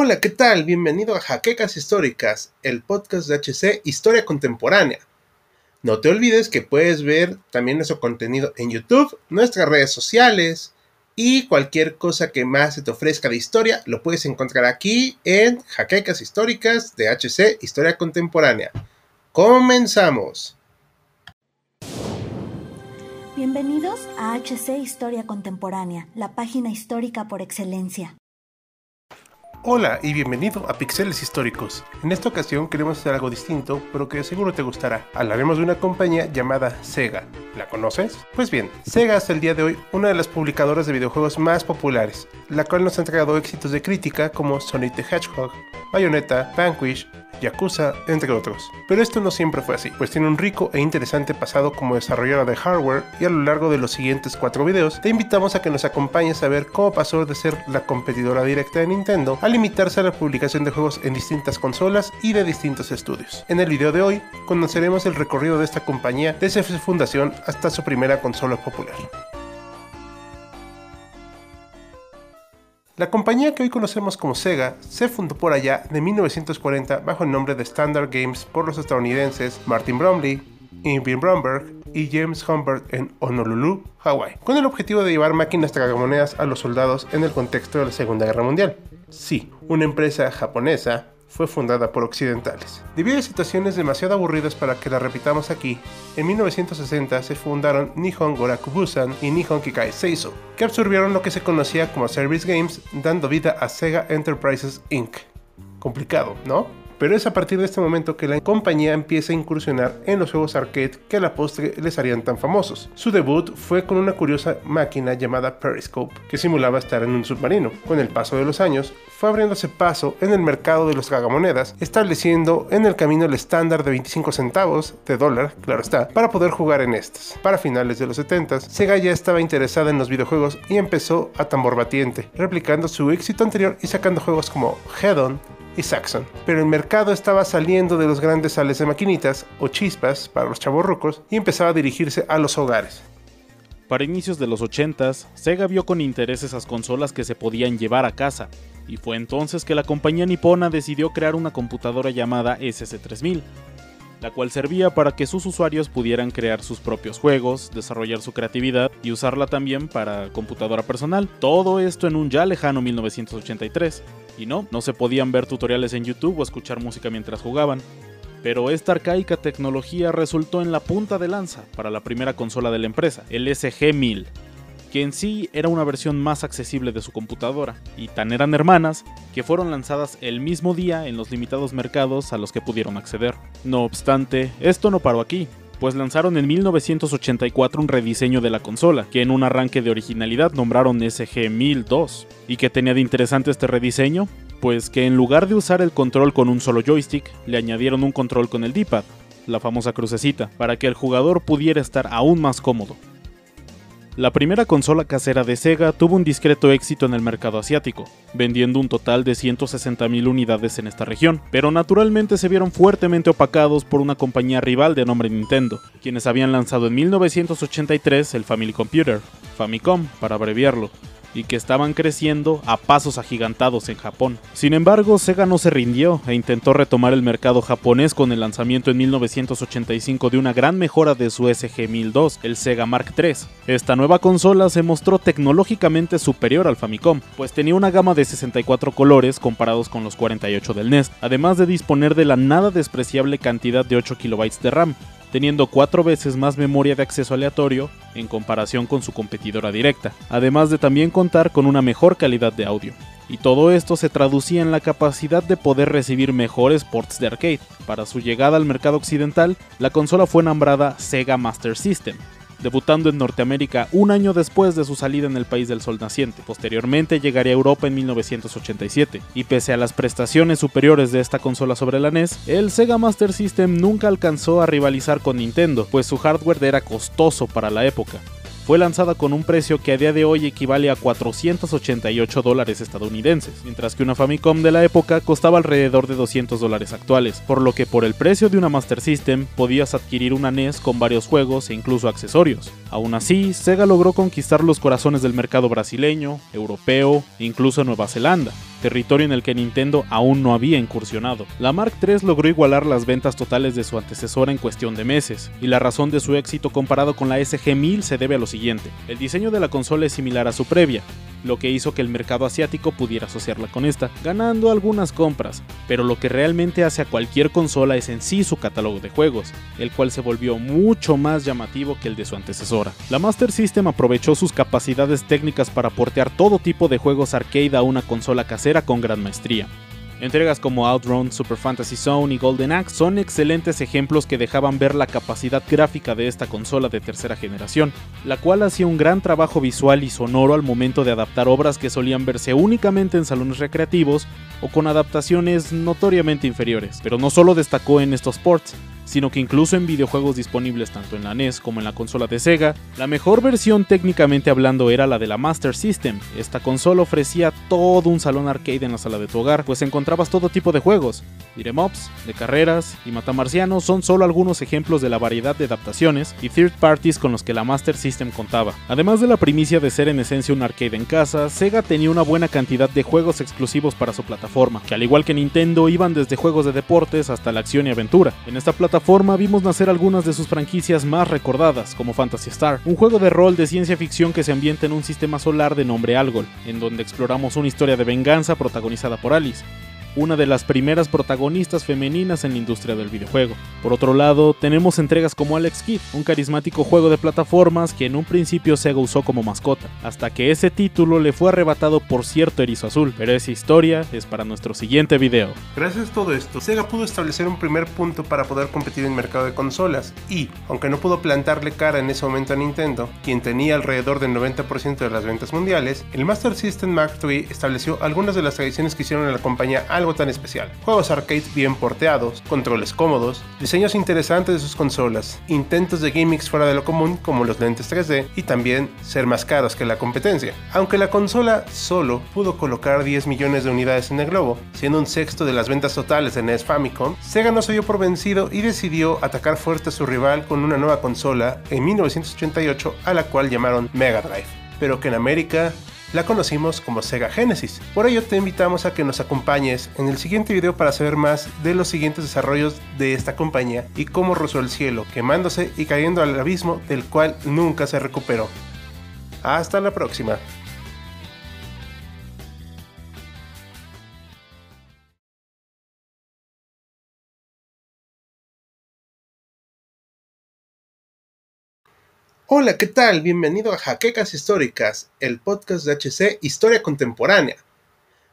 Hola, ¿qué tal? Bienvenido a Jaquecas Históricas, el podcast de HC Historia Contemporánea. No te olvides que puedes ver también nuestro contenido en YouTube, nuestras redes sociales y cualquier cosa que más se te ofrezca de historia lo puedes encontrar aquí en Jaquecas Históricas de HC Historia Contemporánea. Comenzamos. Bienvenidos a HC Historia Contemporánea, la página histórica por excelencia. Hola y bienvenido a Pixeles Históricos. En esta ocasión queremos hacer algo distinto, pero que seguro te gustará. Hablaremos de una compañía llamada Sega. ¿La conoces? Pues bien, Sega es el día de hoy una de las publicadoras de videojuegos más populares, la cual nos ha entregado éxitos de crítica como Sonic the Hedgehog, Bayonetta, Vanquish, Yakuza, entre otros. Pero esto no siempre fue así, pues tiene un rico e interesante pasado como desarrolladora de hardware y a lo largo de los siguientes cuatro videos te invitamos a que nos acompañes a ver cómo pasó de ser la competidora directa de Nintendo a limitarse a la publicación de juegos en distintas consolas y de distintos estudios. En el video de hoy conoceremos el recorrido de esta compañía desde su fundación hasta su primera consola popular. La compañía que hoy conocemos como Sega se fundó por allá de 1940 bajo el nombre de Standard Games por los estadounidenses Martin Bromley, Irving Bromberg y James Humbert en Honolulu, Hawái, con el objetivo de llevar máquinas tragamonedas a los soldados en el contexto de la Segunda Guerra Mundial. Sí, una empresa japonesa fue fundada por occidentales. Debido a situaciones demasiado aburridas para que la repitamos aquí, en 1960 se fundaron Nihon Goraku Busan y Nihon Kikai Seiso, que absorbieron lo que se conocía como Service Games, dando vida a Sega Enterprises Inc. Complicado, ¿no? Pero es a partir de este momento que la compañía empieza a incursionar en los juegos arcade que a la postre les harían tan famosos. Su debut fue con una curiosa máquina llamada Periscope, que simulaba estar en un submarino. Con el paso de los años, fue abriéndose paso en el mercado de los tragamonedas, estableciendo en el camino el estándar de 25 centavos de dólar, claro está, para poder jugar en estas. Para finales de los 70, Sega ya estaba interesada en los videojuegos y empezó a tambor batiente, replicando su éxito anterior y sacando juegos como Head On, y Saxon. Pero el mercado estaba saliendo de los grandes sales de maquinitas o chispas para los chavorrucos y empezaba a dirigirse a los hogares. Para inicios de los 80s, Sega vio con interés esas consolas que se podían llevar a casa, y fue entonces que la compañía nipona decidió crear una computadora llamada SC3000, la cual servía para que sus usuarios pudieran crear sus propios juegos, desarrollar su creatividad y usarla también para computadora personal. Todo esto en un ya lejano 1983. Y no, no se podían ver tutoriales en YouTube o escuchar música mientras jugaban. Pero esta arcaica tecnología resultó en la punta de lanza para la primera consola de la empresa, el SG-1000, que en sí era una versión más accesible de su computadora, y tan eran hermanas que fueron lanzadas el mismo día en los limitados mercados a los que pudieron acceder. No obstante, esto no paró aquí, pues lanzaron en 1984 un rediseño de la consola, que en un arranque de originalidad nombraron SG-1002. ¿Y qué tenía de interesante este rediseño? Pues que en lugar de usar el control con un solo joystick, le añadieron un control con el D-pad, la famosa crucecita, para que el jugador pudiera estar aún más cómodo. La primera consola casera de Sega tuvo un discreto éxito en el mercado asiático, vendiendo un total de 160.000 unidades en esta región, pero naturalmente se vieron fuertemente opacados por una compañía rival de nombre Nintendo, quienes habían lanzado en 1983 el Family Computer, Famicom para abreviarlo, y que estaban creciendo a pasos agigantados en Japón. Sin embargo, Sega no se rindió e intentó retomar el mercado japonés con el lanzamiento en 1985 de una gran mejora de su SG-1002, el Sega Mark III. Esta nueva consola se mostró tecnológicamente superior al Famicom, pues tenía una gama de 64 colores comparados con los 48 del NES, además de disponer de la nada despreciable cantidad de 8 KB de RAM, teniendo cuatro veces más memoria de acceso aleatorio en comparación con su competidora directa, además de también contar con una mejor calidad de audio. Y todo esto se traducía en la capacidad de poder recibir mejores ports de arcade. Para su llegada al mercado occidental, la consola fue nombrada Sega Master System, debutando en Norteamérica un año después de su salida en el país del sol naciente. Posteriormente llegaría a Europa en 1987, y pese a las prestaciones superiores de esta consola sobre la NES, el Sega Master System nunca alcanzó a rivalizar con Nintendo, pues su hardware era costoso para la época fue lanzada con un precio que a día de hoy equivale a 488 dólares estadounidenses, mientras que una Famicom de la época costaba alrededor de 200 dólares actuales, por lo que por el precio de una Master System podías adquirir una NES con varios juegos e incluso accesorios. Aún así, Sega logró conquistar los corazones del mercado brasileño, europeo e incluso Nueva Zelanda, territorio en el que Nintendo aún no había incursionado. La Mark III logró igualar las ventas totales de su antecesora en cuestión de meses, y la razón de su éxito comparado con la SG-1000 se debe a lo siguiente. El diseño de la consola es similar a su previa, lo que hizo que el mercado asiático pudiera asociarla con esta, ganando algunas compras, pero lo que realmente hace a cualquier consola es en sí su catálogo de juegos, el cual se volvió mucho más llamativo que el de su antecesora. La Master System aprovechó sus capacidades técnicas para portear todo tipo de juegos arcade a una consola casera con gran maestría. Entregas como Outrun, Super Fantasy Zone y Golden Axe son excelentes ejemplos que dejaban ver la capacidad gráfica de esta consola de tercera generación, la cual hacía un gran trabajo visual y sonoro al momento de adaptar obras que solían verse únicamente en salones recreativos o con adaptaciones notoriamente inferiores. Pero no solo destacó en estos ports, sino que incluso en videojuegos disponibles tanto en la NES como en la consola de Sega, la mejor versión técnicamente hablando era la de la Master System. Esta consola ofrecía todo un salón arcade en la sala de tu hogar, pues encontrabas todo tipo de juegos. Diremops, de carreras y matamarcianos son solo algunos ejemplos de la variedad de adaptaciones y third parties con los que la Master System contaba. Además de la primicia de ser en esencia un arcade en casa, Sega tenía una buena cantidad de juegos exclusivos para su plataforma, que al igual que Nintendo iban desde juegos de deportes hasta la acción y aventura. En esta plataforma forma vimos nacer algunas de sus franquicias más recordadas, como Fantasy Star, un juego de rol de ciencia ficción que se ambienta en un sistema solar de nombre Algol, en donde exploramos una historia de venganza protagonizada por Alice, una de las primeras protagonistas femeninas en la industria del videojuego. Por otro lado, tenemos entregas como Alex Kidd, un carismático juego de plataformas que en un principio Sega usó como mascota, hasta que ese título le fue arrebatado por cierto erizo azul, pero esa historia es para nuestro siguiente video. Gracias a todo esto, Sega pudo establecer un primer punto para poder competir en el mercado de consolas y, aunque no pudo plantarle cara en ese momento a Nintendo, quien tenía alrededor del 90% de las ventas mundiales, el Master System Mark III estableció algunas de las tradiciones que hicieron a la compañía algo tan especial. Juegos arcade bien porteados, controles cómodos, diseños interesantes de sus consolas, intentos de gimmicks fuera de lo común como los lentes 3D y también ser más caros que la competencia. Aunque la consola solo pudo colocar 10 millones de unidades en el globo, siendo un sexto de las ventas totales de NES Famicom, Sega no se dio por vencido y decidió atacar fuerte a su rival con una nueva consola en 1988 a la cual llamaron Mega Drive, pero que en América la conocimos como Sega Genesis. Por ello te invitamos a que nos acompañes en el siguiente video para saber más de los siguientes desarrollos de esta compañía y cómo rozó el cielo, quemándose y cayendo al abismo del cual nunca se recuperó. Hasta la próxima. Hola, ¿qué tal? Bienvenido a Jaquecas Históricas, el podcast de HC Historia Contemporánea.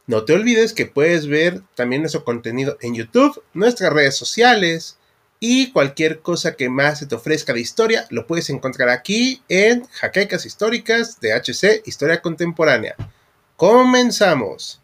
No te olvides que puedes ver también nuestro contenido en YouTube, nuestras redes sociales y cualquier cosa que más se te ofrezca de historia lo puedes encontrar aquí en Jaquecas Históricas de HC Historia Contemporánea. Comenzamos.